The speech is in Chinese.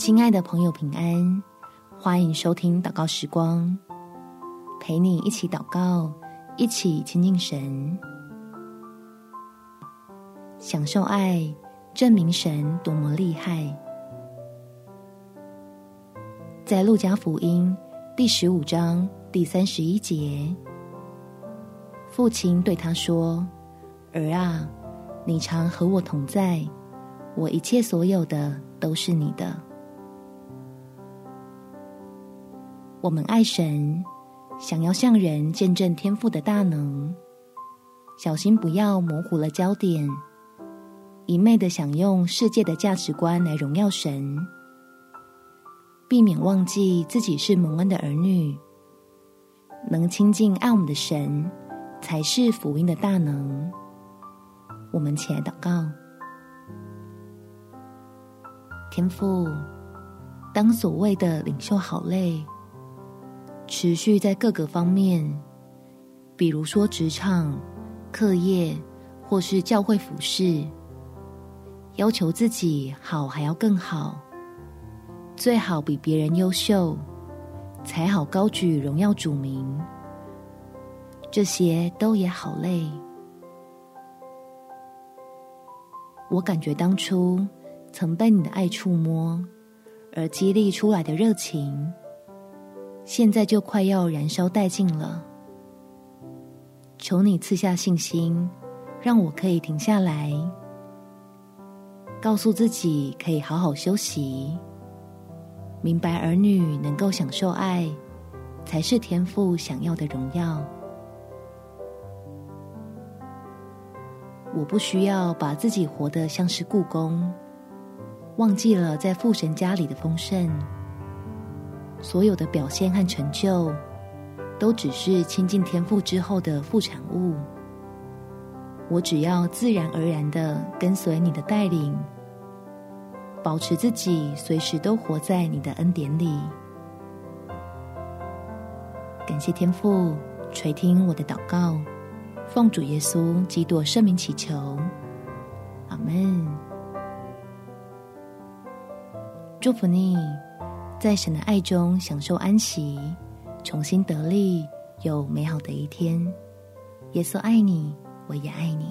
亲爱的朋友，平安！欢迎收听祷告时光，陪你一起祷告，一起亲近神，享受爱，证明神多么厉害。在路加福音第十五章第三十一节，父亲对他说：“儿啊，你常和我同在，我一切所有的都是你的。”我们爱神，想要向人见证天父的大能，小心不要模糊了焦点，一昧的想用世界的价值观来荣耀神，避免忘记自己是蒙恩的儿女，能亲近爱我们的神，才是福音的大能。我们起来祷告，天父，当所谓的领袖好累。持续在各个方面，比如说职场、课业，或是教会服事，要求自己好还要更好，最好比别人优秀，才好高举荣耀主名。这些都也好累。我感觉当初曾被你的爱触摸，而激励出来的热情。现在就快要燃烧殆尽了，求你赐下信心，让我可以停下来，告诉自己可以好好休息，明白儿女能够享受爱，才是天父想要的荣耀。我不需要把自己活得像是故宫，忘记了在父神家里的丰盛。所有的表现和成就，都只是亲近天父之后的副产物。我只要自然而然的跟随你的带领，保持自己随时都活在你的恩典里。感谢天父垂听我的祷告，奉主耶稣基督圣名祈求，阿门。祝福你。在神的爱中享受安息，重新得力，有美好的一天。耶稣爱你，我也爱你。